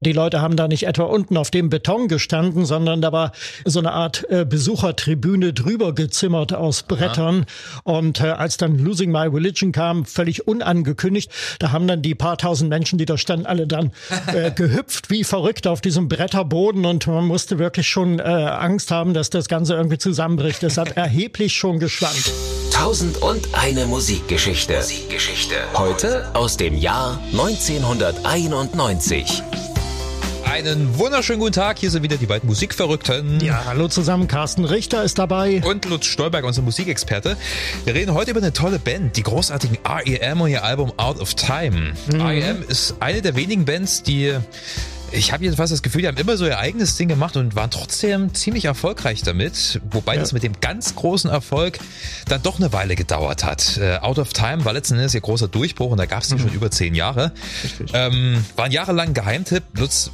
Die Leute haben da nicht etwa unten auf dem Beton gestanden, sondern da war so eine Art äh, Besuchertribüne drüber gezimmert aus Brettern. Ja. Und äh, als dann Losing My Religion kam, völlig unangekündigt, da haben dann die paar tausend Menschen, die da standen, alle dann äh, gehüpft wie verrückt auf diesem Bretterboden und man musste wirklich schon äh, Angst haben, dass das Ganze irgendwie zusammenbricht. Es hat erheblich schon geschwankt. Tausend und eine Musikgeschichte. Musikgeschichte. Heute aus dem Jahr 1991. Einen wunderschönen guten Tag. Hier sind wieder die beiden Musikverrückten. Ja, hallo zusammen. Carsten Richter ist dabei. Und Lutz Stolberg, unser Musikexperte. Wir reden heute über eine tolle Band, die großartigen R.E.M. und ihr Album Out of Time. Mhm. R.E.M. ist eine der wenigen Bands, die ich habe jedenfalls das Gefühl, die haben immer so ihr eigenes Ding gemacht und waren trotzdem ziemlich erfolgreich damit. Wobei ja. das mit dem ganz großen Erfolg dann doch eine Weile gedauert hat. Äh, Out of Time war letzten Endes ihr großer Durchbruch und da gab es die mhm. schon über zehn Jahre. Ähm, war ein jahrelang Geheimtipp. Lutz,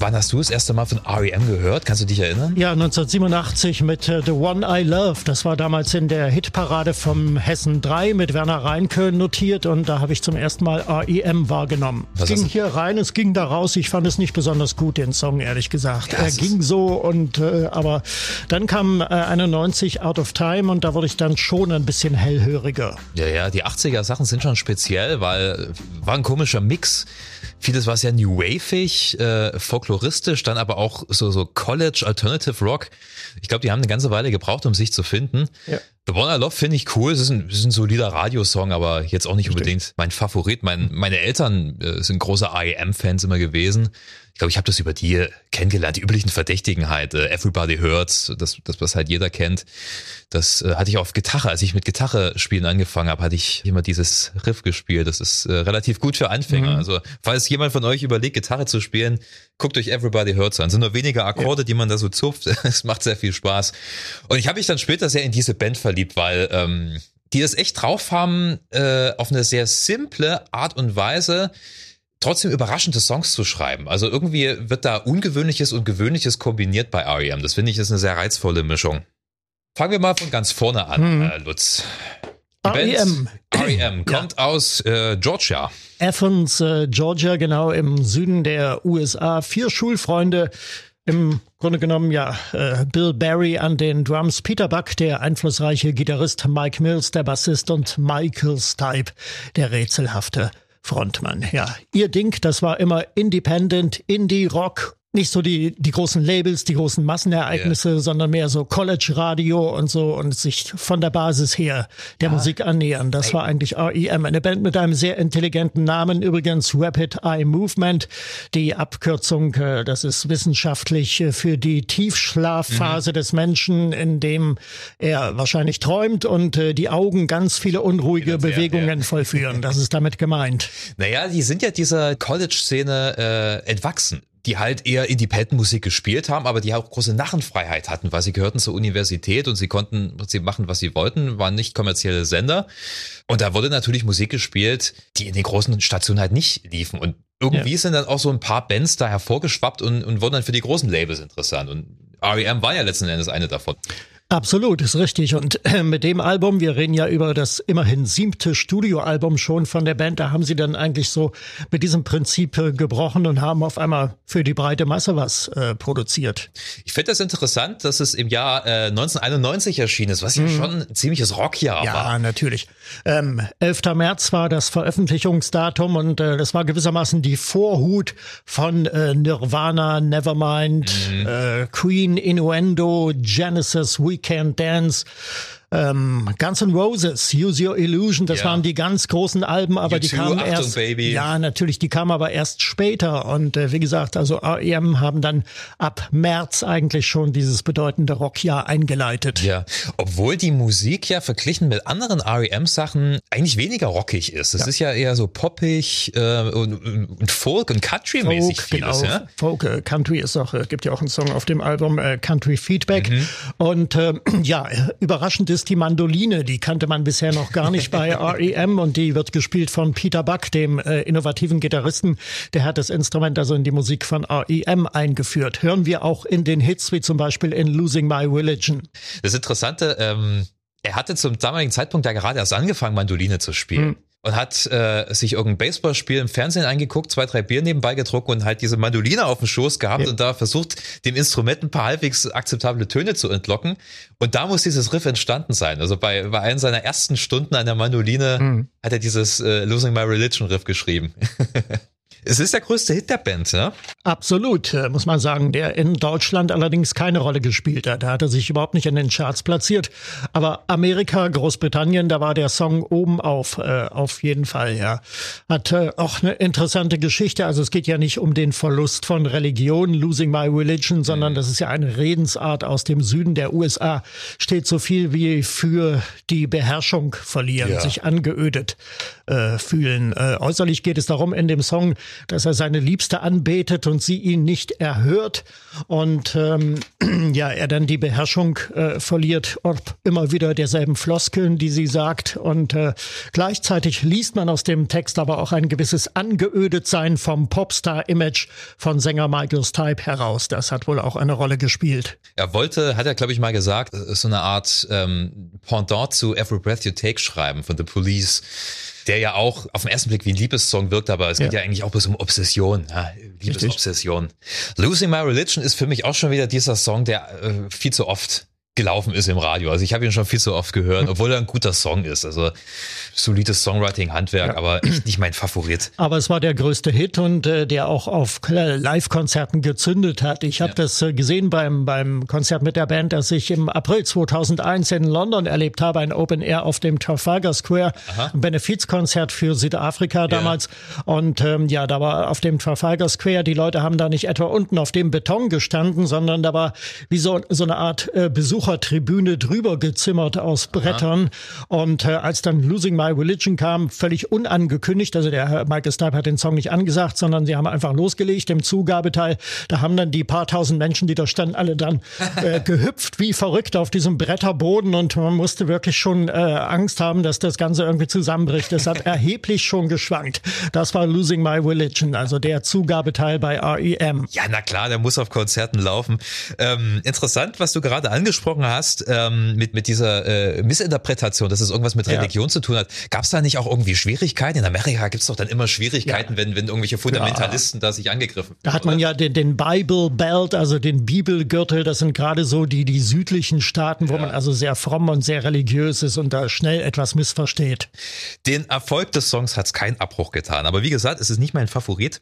Wann hast du das erste Mal von R.E.M. gehört? Kannst du dich erinnern? Ja, 1987 mit uh, The One I Love. Das war damals in der Hitparade vom Hessen 3 mit Werner Reinke notiert und da habe ich zum ersten Mal R.E.M. wahrgenommen. Was es ging hier rein, es ging da raus. Ich fand es nicht besonders gut, den Song, ehrlich gesagt. Ja, er ging so und äh, aber dann kam äh, 91 Out of Time und da wurde ich dann schon ein bisschen hellhöriger. Ja, ja, die 80er Sachen sind schon speziell, weil war ein komischer Mix Vieles war sehr New Wave-ig, äh, folkloristisch, dann aber auch so, so College Alternative Rock. Ich glaube, die haben eine ganze Weile gebraucht, um sich zu finden. Ja. The One I Love finde ich cool. Es ist ein, ist ein solider Radiosong, aber jetzt auch nicht Stimmt. unbedingt mein Favorit. Mein, meine Eltern äh, sind große IEM-Fans immer gewesen. Ich glaube, ich habe das über die kennengelernt, die üblichen Verdächtigen halt. Äh, Everybody Hurts, das, das, was halt jeder kennt. Das äh, hatte ich auf Gitarre. Als ich mit Gitarre spielen angefangen habe, hatte ich immer dieses Riff gespielt. Das ist äh, relativ gut für Anfänger. Mhm. Also, falls jemand von euch überlegt, Gitarre zu spielen, guckt euch Everybody Hurts an. Es sind nur wenige Akkorde, ja. die man da so zupft. Es macht sehr viel Spaß. Und ich habe mich dann später sehr in diese Band verliebt, weil ähm, die das echt drauf haben, äh, auf eine sehr simple Art und Weise trotzdem überraschende Songs zu schreiben. Also irgendwie wird da Ungewöhnliches und Gewöhnliches kombiniert bei R.E.M. Das finde ich ist eine sehr reizvolle Mischung. Fangen wir mal von ganz vorne an, hm. äh, Lutz. R.E.M. R.E.M. kommt ja. aus äh, Georgia. Athens, äh, Georgia, genau im Süden der USA. Vier Schulfreunde, im Grunde genommen ja äh, Bill Barry an den Drums, Peter Buck, der einflussreiche Gitarrist, Mike Mills, der Bassist und Michael Stipe, der rätselhafte Frontmann. Ja, ihr Ding, das war immer Independent, Indie Rock nicht so die, die großen Labels, die großen Massenereignisse, yeah. sondern mehr so College-Radio und so und sich von der Basis her der ah. Musik annähern. Das war eigentlich REM, eine Band mit einem sehr intelligenten Namen, übrigens Rapid Eye Movement. Die Abkürzung, äh, das ist wissenschaftlich äh, für die Tiefschlafphase mhm. des Menschen, in dem er wahrscheinlich träumt und äh, die Augen ganz viele unruhige Bewegungen ja. vollführen. Das ist damit gemeint. Naja, die sind ja dieser College-Szene äh, entwachsen die halt eher Independent-Musik gespielt haben, aber die auch große Narrenfreiheit hatten, weil sie gehörten zur Universität und sie konnten sie machen, was sie wollten, waren nicht kommerzielle Sender. Und da wurde natürlich Musik gespielt, die in den großen Stationen halt nicht liefen. Und irgendwie ja. sind dann auch so ein paar Bands da hervorgeschwappt und, und wurden dann für die großen Labels interessant. Und REM war ja letzten Endes eine davon. Absolut, ist richtig. Und äh, mit dem Album, wir reden ja über das immerhin siebte Studioalbum schon von der Band, da haben sie dann eigentlich so mit diesem Prinzip äh, gebrochen und haben auf einmal für die breite Masse was äh, produziert. Ich finde das interessant, dass es im Jahr äh, 1991 erschienen ist, was ja mhm. schon ein ziemliches Rockjahr ja, war. Ja, natürlich. Ähm, 11. März war das Veröffentlichungsdatum und äh, das war gewissermaßen die Vorhut von äh, Nirvana, Nevermind, mhm. äh, Queen, Innuendo, Genesis, We can dance ähm, Guns N' Roses, Use Your Illusion, das ja. waren die ganz großen Alben, aber you die kamen Achtung, erst. Baby. Ja, natürlich, die kamen aber erst später. Und äh, wie gesagt, also REM haben dann ab März eigentlich schon dieses bedeutende Rockjahr eingeleitet. Ja, obwohl die Musik ja verglichen mit anderen REM-Sachen eigentlich weniger rockig ist. Es ja. ist ja eher so poppig äh, und, und Folk und Country-mäßig vieles. Genau. Ja? Folk, äh, Country ist auch, äh, gibt ja auch einen Song auf dem Album äh, Country Feedback. Mhm. Und äh, ja, überraschend ist ist die Mandoline. Die kannte man bisher noch gar nicht bei REM und die wird gespielt von Peter Buck, dem äh, innovativen Gitarristen. Der hat das Instrument also in die Musik von REM eingeführt. Hören wir auch in den Hits wie zum Beispiel in Losing My Religion. Das Interessante, ähm, er hatte zum damaligen Zeitpunkt ja gerade erst angefangen, Mandoline zu spielen. Hm. Und hat äh, sich irgendein Baseballspiel im Fernsehen eingeguckt, zwei, drei Bier nebenbei getrunken und halt diese Mandoline auf dem Schoß gehabt ja. und da versucht, dem Instrument ein paar halbwegs akzeptable Töne zu entlocken. Und da muss dieses Riff entstanden sein. Also bei, bei einem seiner ersten Stunden an der Mandoline mhm. hat er dieses äh, Losing My Religion Riff geschrieben. Es ist der größte Hit der Band, ne? Absolut, äh, muss man sagen, der in Deutschland allerdings keine Rolle gespielt hat. Da hat er sich überhaupt nicht in den Charts platziert. Aber Amerika, Großbritannien, da war der Song oben auf, äh, auf jeden Fall, ja. Hat äh, auch eine interessante Geschichte. Also es geht ja nicht um den Verlust von Religion, Losing My Religion, sondern mhm. das ist ja eine Redensart aus dem Süden der USA. Steht so viel wie für die Beherrschung verlieren, ja. sich angeödet äh, fühlen. Äh, äußerlich geht es darum in dem Song, dass er seine Liebste anbetet und sie ihn nicht erhört und ähm, ja, er dann die Beherrschung äh, verliert, ob immer wieder derselben Floskeln, die sie sagt und äh, gleichzeitig liest man aus dem Text aber auch ein gewisses Angeödetsein vom Popstar-Image von Sänger Michael Stipe heraus. Das hat wohl auch eine Rolle gespielt. Er wollte, hat er glaube ich mal gesagt, so eine Art ähm, Pendant zu Every Breath You Take schreiben von The Police der ja auch auf den ersten Blick wie ein Liebessong wirkt, aber es geht ja, eigentlich auch bloß um Obsession, ja, Liebesobsession. Losing My Religion ist für mich auch schon wieder dieser Song, der äh, viel zu oft gelaufen ist im Radio. Also ich habe ihn schon viel zu oft gehört, hm. obwohl er ein guter Song ist. Also solides Songwriting-Handwerk, ja. aber echt nicht mein Favorit. Aber es war der größte Hit und äh, der auch auf Live-Konzerten gezündet hat. Ich habe ja. das äh, gesehen beim, beim Konzert mit der Band, das ich im April 2001 in London erlebt habe, ein Open Air auf dem Trafalgar Square, Aha. ein Benefizkonzert für Südafrika damals. Ja. Und ähm, ja, da war auf dem Trafalgar Square, die Leute haben da nicht etwa unten auf dem Beton gestanden, sondern da war wie so, so eine Art äh, Besucher Besuchertribüne drüber gezimmert aus Brettern. Aha. Und äh, als dann Losing My Religion kam, völlig unangekündigt, also der Michael Stipe hat den Song nicht angesagt, sondern sie haben einfach losgelegt im Zugabeteil. Da haben dann die paar tausend Menschen, die da standen, alle dann äh, gehüpft wie verrückt auf diesem Bretterboden und man musste wirklich schon äh, Angst haben, dass das Ganze irgendwie zusammenbricht. Es hat erheblich schon geschwankt. Das war Losing My Religion, also der Zugabeteil bei REM. Ja, na klar, der muss auf Konzerten laufen. Ähm, interessant, was du gerade angesprochen angesprochen hast, ähm, mit, mit dieser äh, Missinterpretation, dass es irgendwas mit Religion ja. zu tun hat, gab es da nicht auch irgendwie Schwierigkeiten? In Amerika gibt es doch dann immer Schwierigkeiten, ja. wenn, wenn irgendwelche Fundamentalisten ja. da sich angegriffen Da hat man oder? ja den, den Bible Belt, also den Bibelgürtel, das sind gerade so die, die südlichen Staaten, wo man also sehr fromm und sehr religiös ist und da schnell etwas missversteht. Den Erfolg des Songs hat es keinen Abbruch getan. Aber wie gesagt, es ist nicht mein Favorit.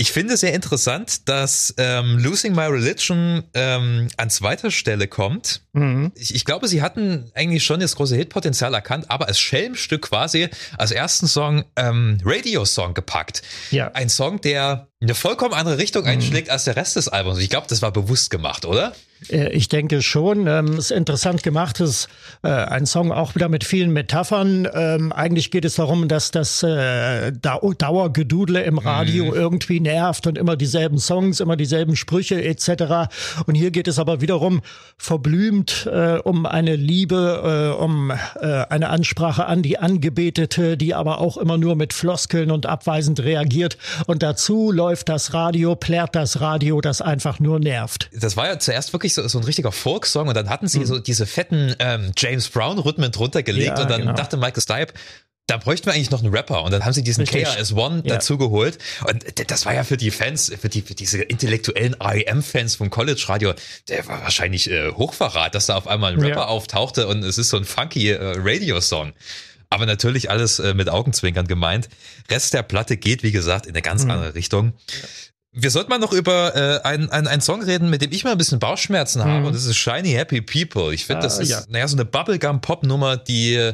Ich finde sehr interessant, dass ähm, Losing My Religion ähm, an zweiter Stelle kommt. Mhm. Ich, ich, glaube, sie hatten eigentlich schon das große Hitpotenzial erkannt, aber als Schelmstück quasi als ersten Song ähm, Radio-Song gepackt. Ja. Ein Song, der eine vollkommen andere Richtung mhm. einschlägt als der Rest des Albums. Ich glaube, das war bewusst gemacht, oder? Äh, ich denke schon. Ähm, es ist interessant gemacht. Es ist äh, ein Song auch wieder mit vielen Metaphern. Ähm, eigentlich geht es darum, dass das äh, Dauergedudle im Radio mhm. irgendwie nervt und immer dieselben Songs, immer dieselben Sprüche etc. Und hier geht es aber wiederum verblümt um eine Liebe, um eine Ansprache an die Angebetete, die aber auch immer nur mit Floskeln und abweisend reagiert. Und dazu läuft das Radio, plärt das Radio, das einfach nur nervt. Das war ja zuerst wirklich so, so ein richtiger Folksong und dann hatten sie mhm. so diese fetten ähm, James Brown-Rhythmen drunter gelegt ja, und dann genau. dachte Michael Stipe, da bräuchten wir eigentlich noch einen Rapper und dann haben sie diesen KRS-One ja. dazu geholt und das war ja für die Fans, für, die, für diese intellektuellen REM-Fans vom College-Radio, der war wahrscheinlich äh, Hochverrat, dass da auf einmal ein Rapper ja. auftauchte und es ist so ein funky äh, Radio-Song. Aber natürlich alles äh, mit Augenzwinkern gemeint. Rest der Platte geht, wie gesagt, in eine ganz mhm. andere Richtung. Wir sollten mal noch über äh, einen, einen, einen Song reden, mit dem ich mal ein bisschen Bauchschmerzen habe. Mhm. Und das ist Shiny Happy People. Ich finde, das ah, ist, ja. naja, so eine Bubblegum-Pop-Nummer, die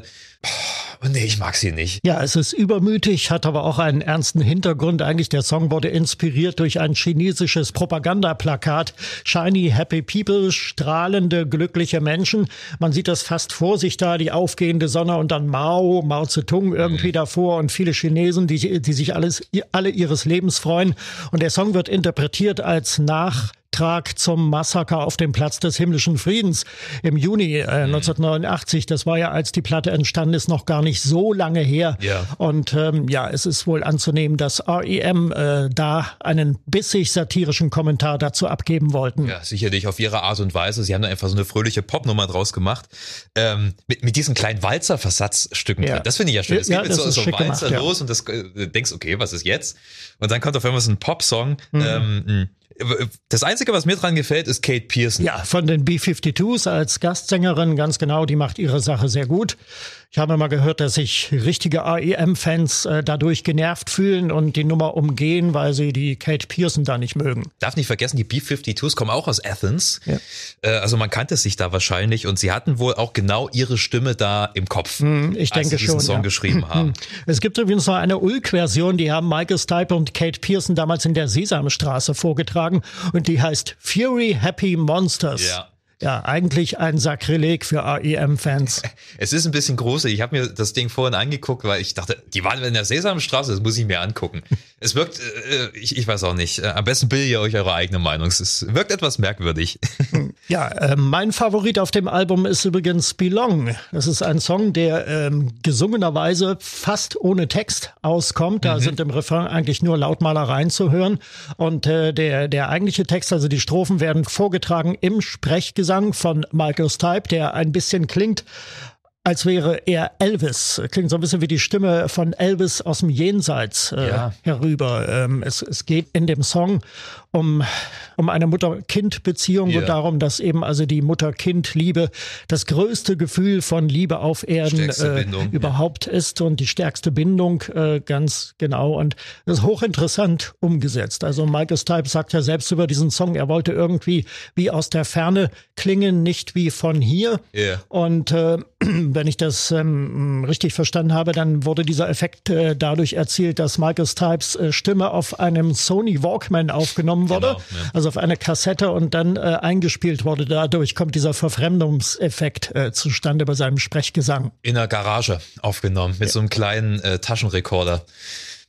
äh, Nee, ich mag sie nicht. Ja, es ist übermütig, hat aber auch einen ernsten Hintergrund. Eigentlich der Song wurde inspiriert durch ein chinesisches Propagandaplakat. Shiny Happy People, strahlende, glückliche Menschen. Man sieht das fast vor sich da, die aufgehende Sonne und dann Mao, Mao Zedong irgendwie mhm. davor und viele Chinesen, die, die sich alles, alle ihres Lebens freuen. Und der Song wird interpretiert als nach Beitrag zum Massaker auf dem Platz des himmlischen Friedens im Juni äh, 1989. Das war ja, als die Platte entstanden ist, noch gar nicht so lange her. Ja. Und ähm, ja, es ist wohl anzunehmen, dass REM äh, da einen bissig satirischen Kommentar dazu abgeben wollten. Ja, sicherlich auf ihre Art und Weise. Sie haben da einfach so eine fröhliche Popnummer draus gemacht. Ähm, mit, mit diesen kleinen Walzer-Versatzstücken Ja. drin. Das finde ich ja schön. Es Ja, geht mit so, so Walzer gemacht, los und das äh, denkst, okay, was ist jetzt? Und dann kommt auf einmal so ein Popsong. Mhm. Ähm, mh. Das Einzige, was mir dran gefällt, ist Kate Pearson. Ja, von den B-52s als Gastsängerin, ganz genau, die macht ihre Sache sehr gut. Ich habe mal gehört, dass sich richtige REM-Fans äh, dadurch genervt fühlen und die Nummer umgehen, weil sie die Kate Pearson da nicht mögen. Darf nicht vergessen, die B-52s kommen auch aus Athens. Ja. Äh, also man kannte sich da wahrscheinlich und sie hatten wohl auch genau ihre Stimme da im Kopf, Hm, ich als denke sie diesen schon, Song ja. geschrieben haben. Es gibt übrigens noch eine Ulk-Version, die haben Michael Stipe und Kate Pearson damals in der Sesamstraße vorgetragen und die heißt Fury Happy Monsters. Ja. Ja, eigentlich ein Sakrileg für REM-Fans. Es ist ein bisschen gruselig. Ich habe mir das Ding vorhin angeguckt, weil ich dachte, die waren in der Sesamstraße, das muss ich mir angucken. Es wirkt, äh, ich, ich weiß auch nicht. Äh, Am besten bildet ihr euch eure eigene Meinung. Es wirkt etwas merkwürdig. Ja, äh, mein Favorit auf dem Album ist übrigens Belong. Das ist ein Song, der ähm, gesungenerweise fast ohne Text auskommt. Da sind im Refrain eigentlich nur Lautmalereien zu hören. Und äh, der, der eigentliche Text, also die Strophen, werden vorgetragen im Sprechgesang von Michael Stipe, der ein bisschen klingt als wäre er Elvis. Klingt so ein bisschen wie die Stimme von Elvis aus dem Jenseits äh, Ja. herüber. Ähm, es, es geht in dem Song um, um eine Mutter-Kind-Beziehung Ja. und darum, dass eben also die Mutter-Kind-Liebe das größte Gefühl von Liebe auf Erden äh, Bindung, ja. überhaupt ist und die stärkste Bindung äh, ganz genau. Und das ist hochinteressant umgesetzt. Also Michael Stipe sagt ja selbst über diesen Song, er wollte irgendwie wie aus der Ferne klingen, nicht wie von hier. Ja. Und äh, wenn ich das ähm, richtig verstanden habe, dann wurde dieser Effekt äh, dadurch erzielt, dass Michael Stipes äh, Stimme auf einem Sony Walkman aufgenommen wurde, Genau, ja. also auf eine Kassette und dann äh, eingespielt wurde. Dadurch kommt dieser Verfremdungseffekt äh, zustande bei seinem Sprechgesang. In der Garage aufgenommen mit so einem kleinen äh, Taschenrekorder.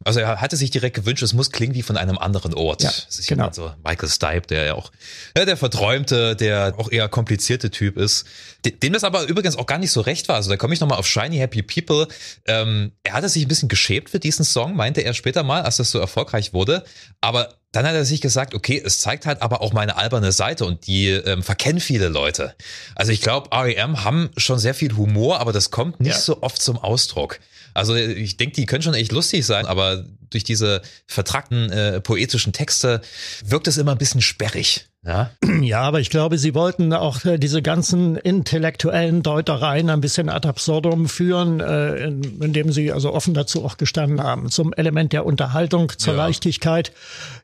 Also er hatte sich direkt gewünscht, es muss klingen wie von einem anderen Ort. Ja, genau. so Michael Stipe, der ja auch ja, der verträumte, der auch eher komplizierte Typ ist. De- Dem das aber übrigens auch gar nicht so recht war. Also da komme ich nochmal auf Shiny Happy People. Ähm, er hatte sich ein bisschen geschämt für diesen Song, meinte er später mal, als das so erfolgreich wurde. Aber dann hat er sich gesagt, okay, es zeigt halt aber auch meine alberne Seite und die ähm, verkennen viele Leute. Also ich glaube, REM haben schon sehr viel Humor, aber das kommt nicht Ja. so oft zum Ausdruck. Also ich denke, die können schon echt lustig sein, aber durch diese vertrackten äh, poetischen Texte wirkt es immer ein bisschen sperrig. Ja, Ja, aber ich glaube, sie wollten auch äh, diese ganzen intellektuellen Deutereien ein bisschen ad absurdum führen, äh, in, indem sie also offen dazu auch gestanden haben. Zum Element der Unterhaltung, zur Ja. Leichtigkeit.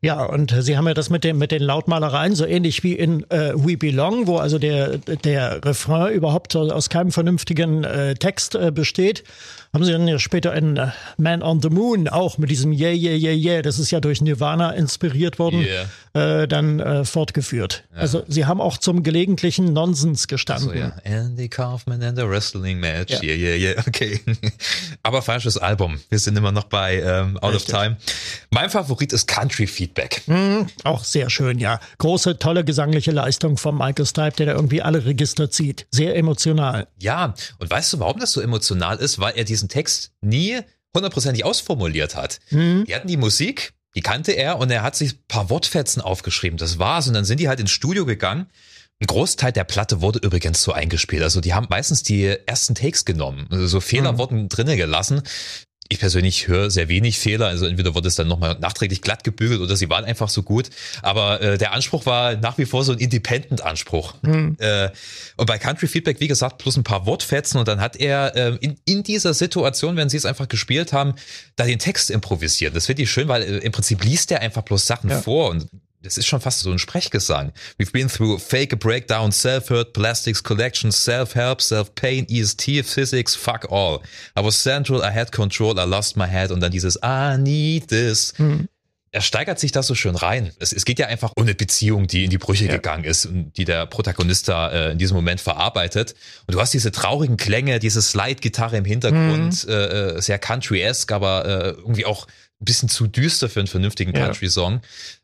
Ja, und sie haben ja das mit dem mit den Lautmalereien so ähnlich wie in äh, We Belong, wo also der der Refrain überhaupt aus keinem vernünftigen äh, Text äh, besteht. Haben sie dann ja später in äh, Man on the Moon auch mit diesem Yeah, yeah, yeah, yeah, das ist ja durch Nirvana inspiriert worden, äh, dann äh, fortgeführt. Also sie haben auch zum gelegentlichen Nonsens gestanden. so ja. Andy Kaufman and the Wrestling Match. Ja. Yeah, yeah, yeah. Okay. Aber falsches Album. Wir sind immer noch bei ähm, Out Richtig. of Time. Mein Favorit ist Country Feedback. Auch sehr schön, ja. Große, tolle gesangliche Leistung von Michael Stipe, der da irgendwie alle Register zieht. Sehr emotional. Ja, und weißt du, warum das so emotional ist? Weil er diesen Text nie hundertprozentig ausformuliert hat. Die hatten die Musik, die kannte er und er hat sich ein paar Wortfetzen aufgeschrieben. Das war's. Und dann sind die halt ins Studio gegangen. Ein Großteil der Platte wurde übrigens so eingespielt. Also die haben meistens die ersten Takes genommen. Also so Fehler wurden drinnen gelassen. Ich persönlich höre sehr wenig Fehler. Also entweder wurde es dann nochmal nachträglich glatt gebügelt oder sie waren einfach so gut. Aber äh, der Anspruch war nach wie vor so ein Independent-Anspruch. Äh, und bei Country Feedback, wie gesagt, plus ein paar Wortfetzen. Und dann hat er äh, in, in dieser Situation, wenn sie es einfach gespielt haben, da den Text improvisiert. Das finde ich schön, weil äh, im Prinzip liest er einfach bloß Sachen vor und das ist schon fast so ein Sprechgesang. We've been through fake a breakdown, self-hurt, plastics collection, self-help, self-pain, EST, physics, fuck all. I was central, I had control, I lost my head und dann dieses I need this. Er steigert sich da so schön rein. Es, es geht ja einfach um eine Beziehung, die in die Brüche gegangen ist und die der Protagonist da äh, in diesem Moment verarbeitet. Und du hast diese traurigen Klänge, diese Slide-Gitarre im Hintergrund, äh, äh, sehr country-esque, aber äh, irgendwie auch bisschen zu düster für einen vernünftigen Ja. Country-Song.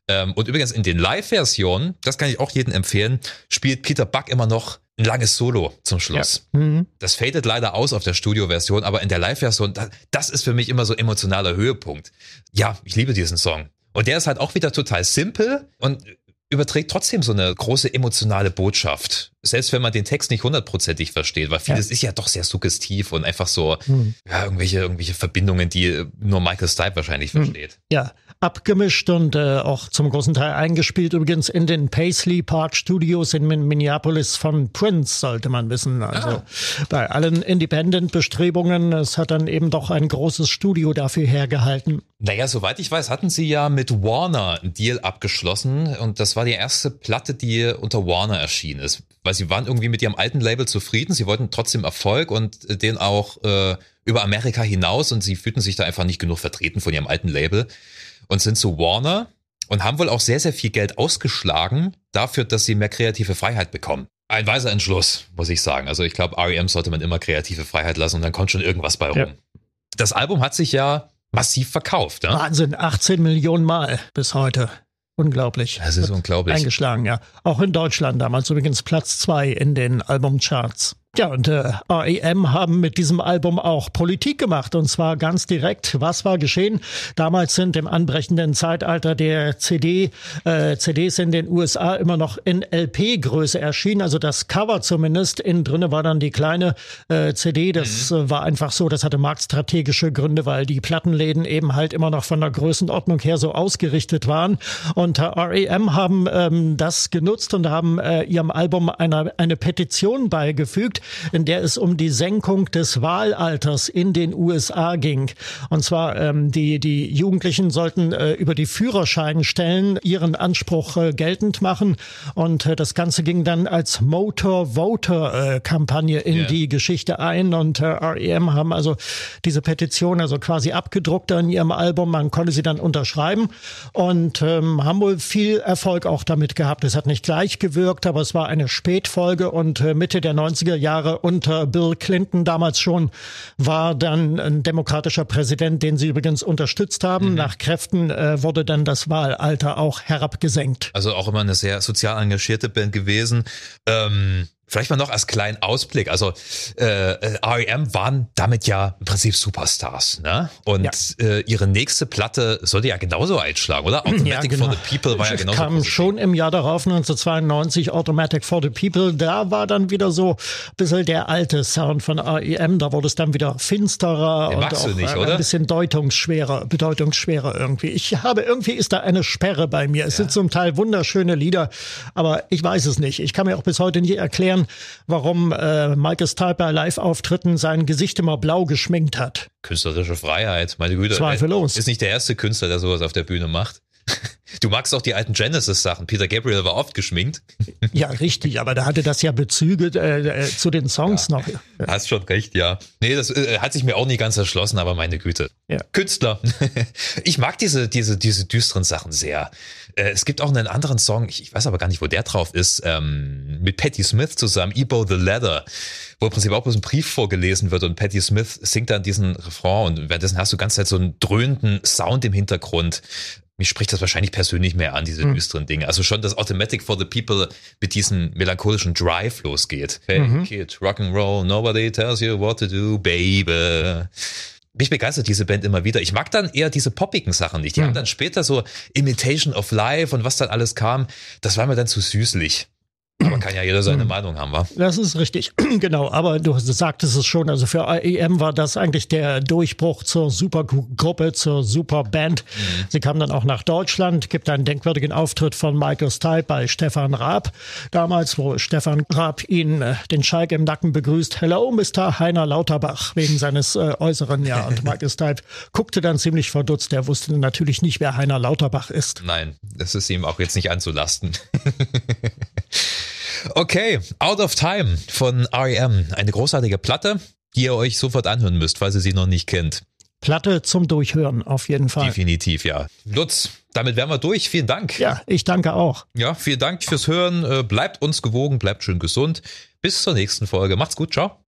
Ähm, und übrigens in den Live-Versionen, das kann ich auch jedem empfehlen, spielt Peter Buck immer noch ein langes Solo zum Schluss. Mhm. Das fadet leider aus auf der Studio-Version, aber in der Live-Version, da- das ist für mich immer so emotionaler Höhepunkt. Ja, ich liebe diesen Song. Und der ist halt auch wieder total simpel und überträgt trotzdem so eine große emotionale Botschaft. Selbst wenn man den Text nicht hundertprozentig versteht, weil vieles ist ja doch sehr suggestiv und einfach so, ja, irgendwelche, irgendwelche Verbindungen, die nur Michael Stipe wahrscheinlich versteht. Ja, abgemischt und äh, auch zum großen Teil eingespielt übrigens in den Paisley Park Studios in Min Minneapolis von Prince, sollte man wissen. Also bei allen Independent-Bestrebungen, es hat dann eben doch ein großes Studio dafür hergehalten. Naja, soweit ich weiß, hatten sie ja mit Warner einen Deal abgeschlossen und das war die erste Platte, die unter Warner erschienen ist. Weil sie waren irgendwie mit ihrem alten Label zufrieden, sie wollten trotzdem Erfolg und äh, den auch äh, über Amerika hinaus und sie fühlten sich da einfach nicht genug vertreten von ihrem alten Label und sind zu Warner und haben wohl auch sehr, sehr viel Geld ausgeschlagen dafür, dass sie mehr kreative Freiheit bekommen. Ein weiser Entschluss, muss ich sagen. Also ich glaube, REM sollte man immer kreative Freiheit lassen und dann kommt schon irgendwas bei rum. Ja. Das Album hat sich ja massiv verkauft. Ne? Wahnsinn, 18 Millionen Mal bis heute. Unglaublich. Das ist unglaublich. Eingeschlagen, ja. Auch in Deutschland damals übrigens Platz zwei in den Albumcharts. Ja, und äh, REM haben mit diesem Album auch Politik gemacht und zwar ganz direkt. Was war geschehen? Damals sind im anbrechenden Zeitalter der CD, äh, CDs in den USA immer noch in LP-Größe erschienen, also das Cover zumindest. Innen drinne war dann die kleine äh, CD. Das äh, war einfach so, das hatte marktstrategische Gründe, weil die Plattenläden eben halt immer noch von der Größenordnung her so ausgerichtet waren. Und äh, REM haben ähm, das genutzt und haben äh, ihrem Album eine, eine Petition beigefügt, in der es um die Senkung des Wahlalters in den USA ging. Und zwar ähm, die, die Jugendlichen sollten äh, über die Führerscheinstellen ihren Anspruch äh, geltend machen. Und äh, das Ganze ging dann als Motor-Voter-Kampagne in Ja. die Geschichte ein. Und äh, REM haben also diese Petition also quasi abgedruckt an ihrem Album. Man konnte sie dann unterschreiben und ähm, haben wohl viel Erfolg auch damit gehabt. Es hat nicht gleich gewirkt, aber es war eine Spätfolge und äh, Mitte der 90er Jahre unter Bill Clinton damals schon war dann ein demokratischer Präsident, den sie übrigens unterstützt haben. Nach Kräften äh, wurde dann das Wahlalter auch herabgesenkt. Also auch immer eine sehr sozial engagierte Band gewesen. Ähm, vielleicht mal noch als kleinen Ausblick. Also äh, äh, REM waren damit ja im Prinzip Superstars, ne? Und Ja. äh, ihre nächste Platte sollte ja genauso einschlagen, oder? Automatic for the People war ja genauso. kam positiv. schon im Jahr darauf, 1992, Automatic for the People. Da war dann wieder so ein bisschen der alte Sound von REM. Da wurde es dann wieder finsterer Den und auch nicht, ein bisschen deutungsschwerer, bedeutungsschwerer irgendwie. Ich habe, irgendwie ist da eine Sperre bei mir. Es sind zum Teil wunderschöne Lieder, aber ich weiß es nicht. Ich kann mir auch bis heute nicht erklären, warum äh, Michael Stipe bei Live-Auftritten sein Gesicht immer blau geschminkt hat. Künstlerische Freiheit, meine Güte. Zweifellos. Ist nicht der erste Künstler, der sowas auf der Bühne macht. Du magst auch die alten Genesis-Sachen. Peter Gabriel war oft geschminkt. Ja, richtig, aber da hatte das ja Bezüge äh, äh, zu den Songs noch. Hast schon recht, ja. Nee, das äh, hat sich mir auch nie ganz erschlossen, aber meine Güte. Ja. Künstler. Ich mag diese, diese, diese düsteren Sachen sehr. Äh, Es gibt auch einen anderen Song, ich, ich weiß aber gar nicht, wo der drauf ist, ähm, mit Patti Smith zusammen, Ebo the Leather, wo im Prinzip auch bloß ein Brief vorgelesen wird und Patti Smith singt dann diesen Refrain und währenddessen hast du ganz Zeit so einen dröhnenden Sound im Hintergrund. Mich spricht das wahrscheinlich persönlich mehr an, diese düsteren Dinge. Also schon, dass Automatic for the People mit diesem melancholischen Drive losgeht. Hey, Kid, Rock'n'Roll, nobody tells you what to do, baby. Mich begeistert diese Band immer wieder. Ich mag dann eher diese poppigen Sachen nicht. Die haben dann später so Imitation of Life und was dann alles kam. Das war mir dann zu süßlich. Aber kann ja jeder seine Meinung haben, wa? Das ist richtig, genau. Aber du sagtest es schon, also für IEM war das eigentlich der Durchbruch zur Supergruppe, zur Superband. Sie kam dann auch nach Deutschland, gibt einen denkwürdigen Auftritt von Michael Stipe bei Stefan Raab. Damals, wo Stefan Raab ihn, äh, den Schalk im Nacken begrüßt. Hello, Mr. Heiner Lauterbach, wegen seines äh, Äußeren, ja. Und Michael Stipe guckte dann ziemlich verdutzt. Er wusste natürlich nicht, wer Heiner Lauterbach ist. Nein, das ist ihm auch jetzt nicht anzulasten. okay, Out of Time von REM. Eine großartige Platte, die ihr euch sofort anhören müsst, falls ihr sie noch nicht kennt. Platte zum Durchhören, auf jeden Fall. Definitiv, ja. Lutz, damit wären wir durch. Vielen Dank. Ja, ich danke auch. Ja, vielen Dank fürs Hören. Äh, Bleibt uns gewogen, bleibt schön gesund. Bis zur nächsten Folge. Macht's gut, ciao.